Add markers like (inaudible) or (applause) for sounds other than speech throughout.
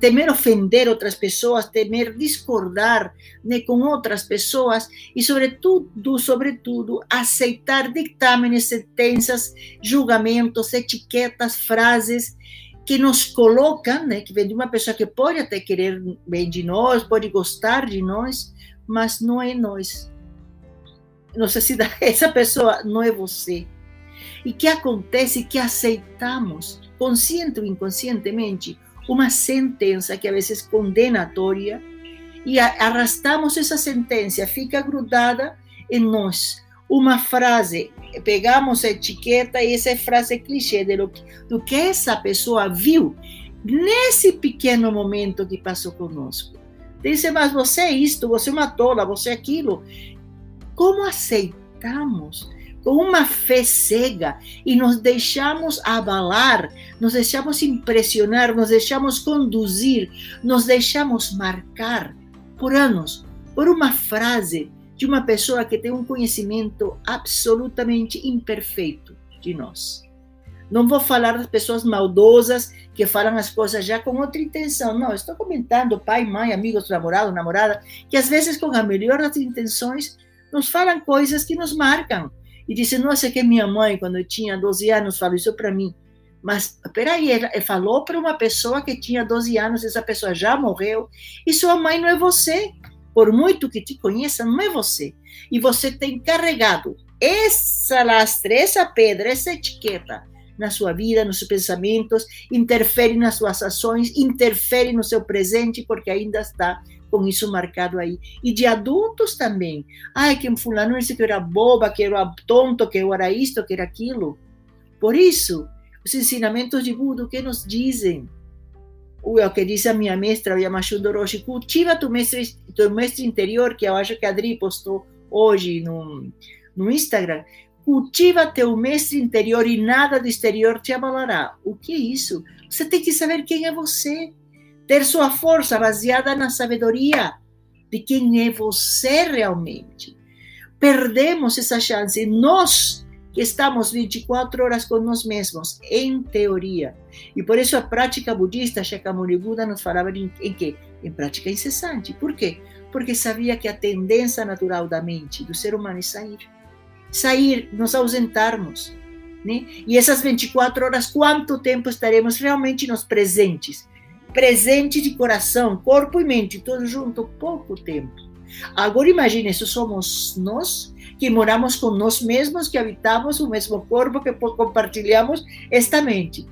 temer ofender outras pessoas, temer discordar né, com outras pessoas e, sobretudo, sobretudo, aceitar dictámenes, sentenças, julgamentos, etiquetas, frases que nos colocam, né, que vem de uma pessoa que pode até querer bem de nós, pode gostar de nós, mas não é nós. Nossa (laughs) cidade, essa pessoa não é você. E que acontece que aceitamos, consciente ou inconscientemente, uma sentença que a vezes condenatória e arrastamos essa sentença, fica grudada em nós. Uma frase, pegamos a etiqueta e essa frase é clichê do, do que essa pessoa viu nesse pequeno momento que passou conosco. Diz, mas você é isto, você é uma tola, você é aquilo. Como aceitamos com uma fé cega e nos deixamos abalar, nos deixamos impressionar, nos deixamos conduzir, nos deixamos marcar por anos por uma frase de uma pessoa que tem um conhecimento absolutamente imperfeito de nós. Não vou falar das pessoas maldosas que falam as coisas já com outra intenção. Não, estou comentando pai, mãe, amigos, namorado, namorada, que às vezes com a melhor das intenções nos falam coisas que nos marcam, e disse: Nossa, que minha mãe, quando eu tinha 12 anos, falou isso para mim. Mas, peraí, ela falou para uma pessoa que tinha 12 anos, essa pessoa já morreu, e sua mãe não é você. Por muito que te conheça, não é você. E você tem carregado essa lastre, essa pedra, essa etiqueta na sua vida, nos seus pensamentos, interfere nas suas ações, interfere no seu presente, porque ainda está com isso marcado aí. E de adultos também. Ai, que fulano disse que eu era boba, que eu era tonto, que eu era isto, que era aquilo. Por isso, os ensinamentos de Buda, o que nos dizem? O que diz a minha mestra, o Yamashu Doroshi, cultiva tu mestre, tu mestre interior, que eu acho que a Adri postou hoje no, no Instagram. Cultiva teu mestre interior e nada do exterior te abalará. O que é isso? Você tem que saber quem é você ter sua força baseada na sabedoria de quem é você realmente. Perdemos essa chance. Nós que estamos 24 horas com nós mesmos, em teoria. E por isso a prática budista, Shakyamuni Buda nos falava em, em quê? Em prática incessante. Por quê? Porque sabia que a tendência natural da mente, do ser humano, é sair. Sair, nos ausentarmos. Né? E essas 24 horas, quanto tempo estaremos realmente nos presentes? Presente de coração, corpo e mente, tudo junto, pouco tempo. Agora imagine, isso somos nós que moramos com nós mesmos, que habitamos o mesmo corpo, que compartilhamos esta mente.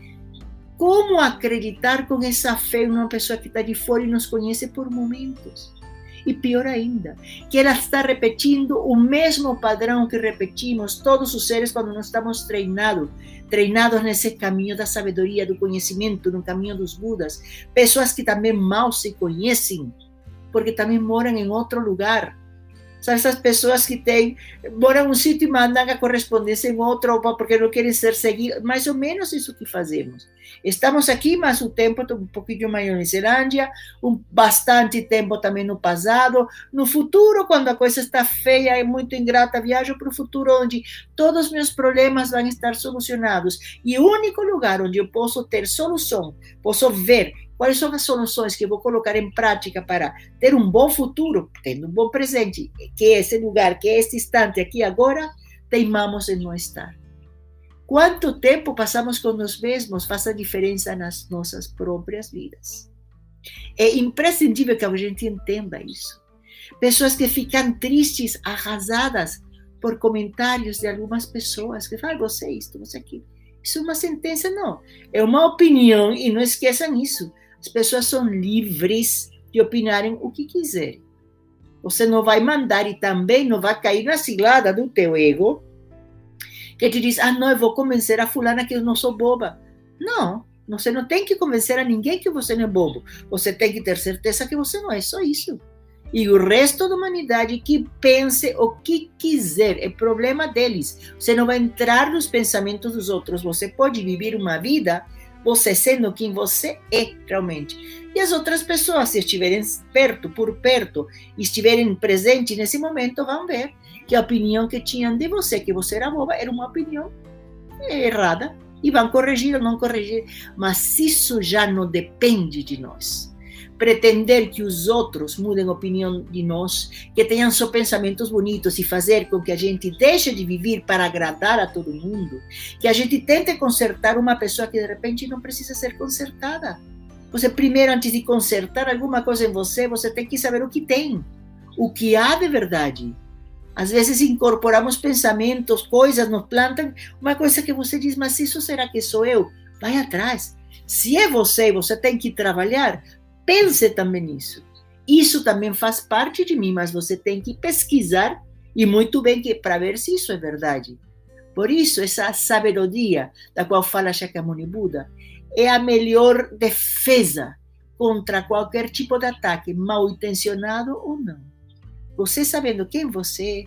Como acreditar com essa fé em uma pessoa que está de fora e nos conhece por momentos? E pior ainda, que ela está repetindo o mesmo padrão que repetimos todos os seres quando nós estamos treinados, treinados nesse caminho da sabedoria, do conhecimento, no caminho dos Budas. Pessoas que também mal se conhecem, porque também moram em outro lugar, são essas pessoas que têm, moram um sítio e mandam a correspondência em outro, porque não querem ser seguidos. Mais ou menos isso que fazemos. Estamos aqui, mas o tempo um pouquinho maior em Zelândia, um, bastante tempo também no passado. No futuro, quando a coisa está feia e muito ingrata, viajo para o futuro onde todos os meus problemas vão estar solucionados. E o único lugar onde eu posso ter solução, posso ver Quais são as soluções que vou colocar em prática para ter um bom futuro, tendo um bom presente, que é esse lugar, que é esse instante aqui agora, teimamos em não estar. Quanto tempo passamos com nós mesmos faz a diferença nas nossas próprias vidas. É imprescindível que a gente entenda isso. Pessoas que ficam tristes, arrasadas por comentários de algumas pessoas que falam, você é isto, você aquilo. Isso é uma sentença, não. É uma opinião e não esqueçam isso. As pessoas são livres de opinarem o que quiserem. Você não vai mandar e também não vai cair na cilada do teu ego, que te diz: ah, não, eu vou convencer a fulana que eu não sou boba. Não, você não tem que convencer a ninguém que você não é bobo. Você tem que ter certeza que você não é só isso. E o resto da humanidade que pense o que quiser, é problema deles. Você não vai entrar nos pensamentos dos outros. Você pode viver uma vida você sendo quem você é realmente. E as outras pessoas, se estiverem perto, por perto, estiverem presentes nesse momento, vão ver que a opinião que tinham de você, que você era boba, era uma opinião errada. E vão corrigir ou não corrigir. Mas isso já não depende de nós. Pretender que os outros mudem a opinião de nós, que tenham só pensamentos bonitos e fazer com que a gente deixe de viver para agradar a todo mundo, que a gente tente consertar uma pessoa que de repente não precisa ser consertada. Você primeiro, antes de consertar alguma coisa em você, você tem que saber o que tem, o que há de verdade. Às vezes incorporamos pensamentos, coisas, nos plantam, uma coisa que você diz, mas isso será que sou eu? Vai atrás. Se é você, você tem que trabalhar, pense também nisso. Isso também faz parte de mim, mas você tem que pesquisar e muito bem que para ver se isso é verdade. Por isso, essa sabedoria da qual fala Shakyamuni Buda é a melhor defesa contra qualquer tipo de ataque, mal intencionado ou não. Você sabendo quem você é,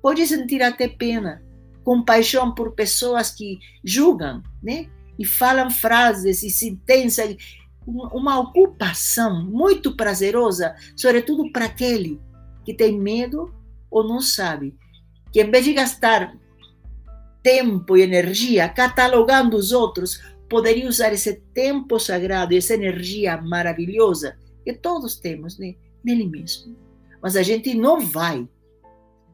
pode sentir até pena, compaixão por pessoas que julgam, né? E falam frases e sentenças uma ocupação muito prazerosa, sobretudo para aquele que tem medo ou não sabe, que em vez de gastar tempo e energia catalogando os outros, poderia usar esse tempo sagrado, essa energia maravilhosa que todos temos né, nele mesmo. Mas a gente não vai,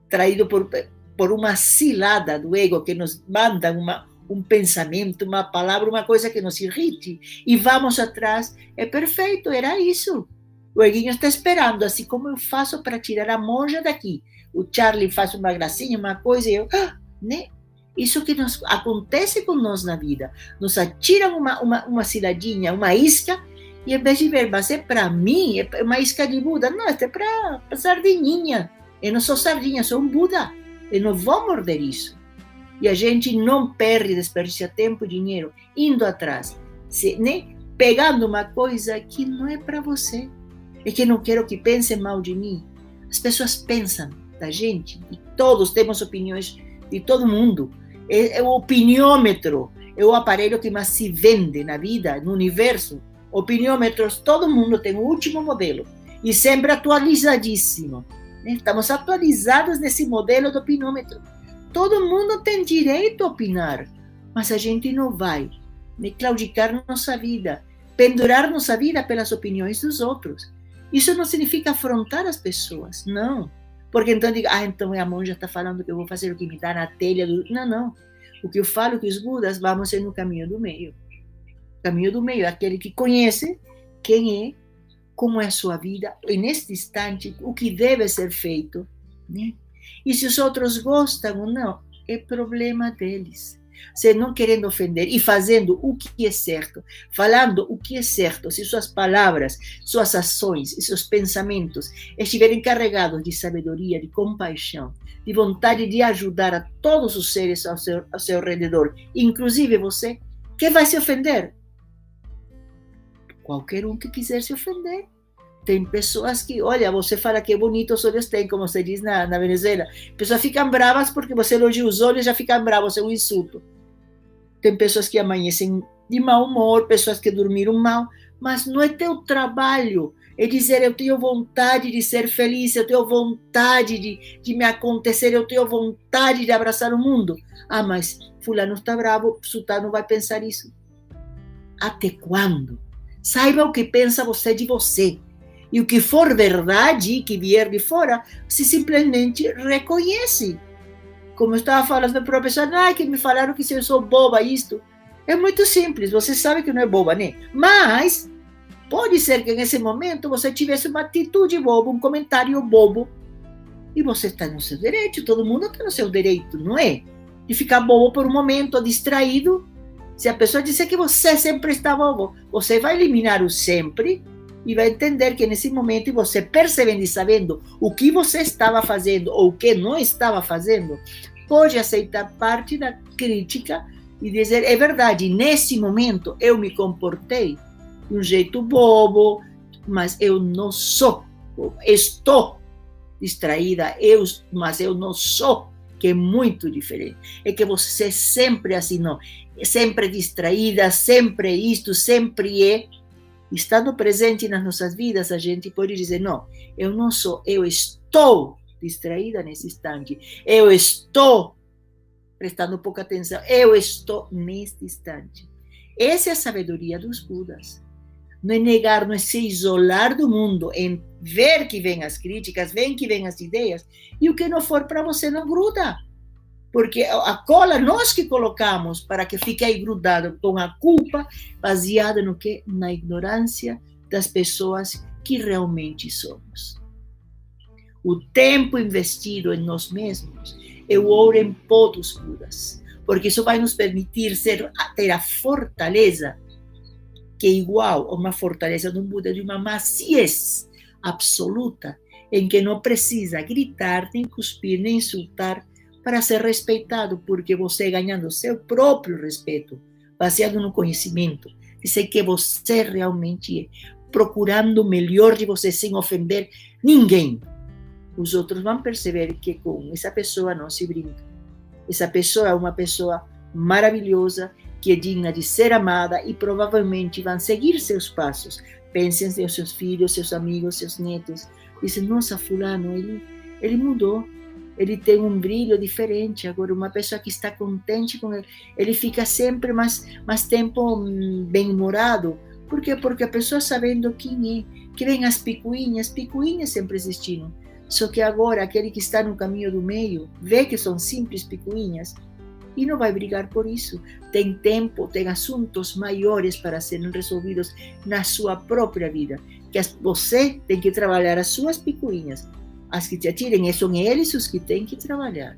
traído por, por uma cilada do ego que nos manda uma, um pensamento, uma palavra, uma coisa que nos irrite, e vamos atrás, é perfeito, era isso. O Eguinho está esperando, assim como eu faço para tirar a monja daqui. O Charlie faz uma gracinha, uma coisa, e eu, ah, né? Isso que nos acontece com nós na vida. Nos atiram uma, uma, uma ciladinha, uma isca, e em vez de ver, mas é para mim, é uma isca de Buda. Não, é para sardinha. Eu não sou sardinha, sou um Buda. Eu não vou morder isso. E a gente não perde, desperdiça tempo e dinheiro indo atrás, se, né? pegando uma coisa que não é para você. É que não quero que pensem mal de mim. As pessoas pensam da gente, e todos temos opiniões de todo mundo. É, é o opiniômetro, é o aparelho que mais se vende na vida, no universo. Opiniômetros, todo mundo tem o último modelo e sempre atualizadíssimo. Né? Estamos atualizados nesse modelo do opiniômetro. Todo mundo tem direito a opinar, mas a gente não vai claudicar nossa vida, pendurar nossa vida pelas opiniões dos outros. Isso não significa afrontar as pessoas, não. Porque então diga, ah, então a monja está falando que eu vou fazer o que me dá na telha. Do... Não, não. O que eu falo que os Budas vamos ser no caminho do meio. Caminho do meio, aquele que conhece quem é, como é a sua vida, e neste instante, o que deve ser feito. Né? E se os outros gostam ou não, é problema deles. Você não querendo ofender e fazendo o que é certo, falando o que é certo, se suas palavras, suas ações e seus pensamentos estiverem carregados de sabedoria, de compaixão, de vontade de ajudar a todos os seres ao seu, ao seu redor, inclusive você, quem vai se ofender? Qualquer um que quiser se ofender. Tem pessoas que, olha, você fala que bonitos olhos tem, como se diz na, na Venezuela. Pessoas ficam bravas porque você elogia os olhos já ficam bravos, é um insulto. Tem pessoas que amanhecem de mau humor, pessoas que dormiram mal, mas não é teu trabalho. É dizer, eu tenho vontade de ser feliz, eu tenho vontade de, de me acontecer, eu tenho vontade de abraçar o mundo. Ah, mas fulano está bravo, sultano vai pensar isso. Até quando? Saiba o que pensa você de você. E o que for verdade, que vier de fora, se simplesmente reconhece. Como eu estava falando para a pessoa, ah, que me falaram que eu sou boba, isto. É muito simples, você sabe que não é boba, né? Mas pode ser que nesse momento você tivesse uma atitude boba, um comentário bobo. E você está no seu direito, todo mundo está no seu direito, não é? De ficar bobo por um momento, distraído. Se a pessoa disser que você sempre está bobo, você vai eliminar o sempre e vai entender que nesse momento você percebendo e sabendo o que você estava fazendo ou o que não estava fazendo, pode aceitar parte da crítica e dizer: é verdade, nesse momento eu me comportei de um jeito bobo, mas eu não sou, estou distraída, eu, mas eu não sou, que é muito diferente. É que você sempre assim, não, sempre distraída, sempre isto, sempre é estando presente nas nossas vidas, a gente pode dizer: não, eu não sou, eu estou distraída nesse instante, eu estou prestando pouca atenção, eu estou neste instante. Essa é a sabedoria dos Budas. não é negar, não é se isolar do mundo, é ver que vem as críticas, ver que vem as ideias, e o que não for para você não gruda. Porque a cola nós que colocamos para que fique aí grudado com a culpa, baseada no que? Na ignorância das pessoas que realmente somos. O tempo investido em nós mesmos é o ouro em pó dos Budas, porque isso vai nos permitir ser, ter a fortaleza que é igual a uma fortaleza de um Buda, de uma maciez absoluta, em que não precisa gritar, nem cuspir, nem insultar para ser respeitado, porque você ganhando seu próprio respeito, baseado no conhecimento, de que você realmente é, procurando o melhor de você sem ofender ninguém. Os outros vão perceber que com essa pessoa não se brinca. Essa pessoa é uma pessoa maravilhosa que é digna de ser amada e provavelmente vão seguir seus passos. Pensem em seus filhos, seus amigos, seus netos. Dizem, nossa, fulano, ele, ele mudou. Ele tem um brilho diferente. Agora, uma pessoa que está contente com ele, ele fica sempre mais, mais tempo hum, bem-humorado. Por quê? Porque a pessoa sabendo quem é, que vem as picuinhas, picuinhas sempre existiram. Só que agora, aquele que está no caminho do meio, vê que são simples picuinhas, e não vai brigar por isso. Tem tempo, tem assuntos maiores para serem resolvidos na sua própria vida. Que você tem que trabalhar as suas picuinhas. As que te atirem, são eles os que têm que trabalhar.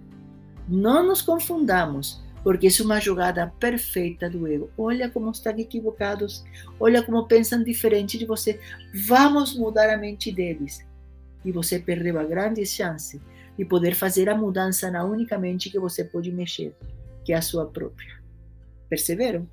Não nos confundamos, porque é uma jogada perfeita do ego. Olha como estão equivocados, olha como pensam diferente de você. Vamos mudar a mente deles. E você perdeu a grande chance de poder fazer a mudança na única mente que você pode mexer que é a sua própria. Perceberam?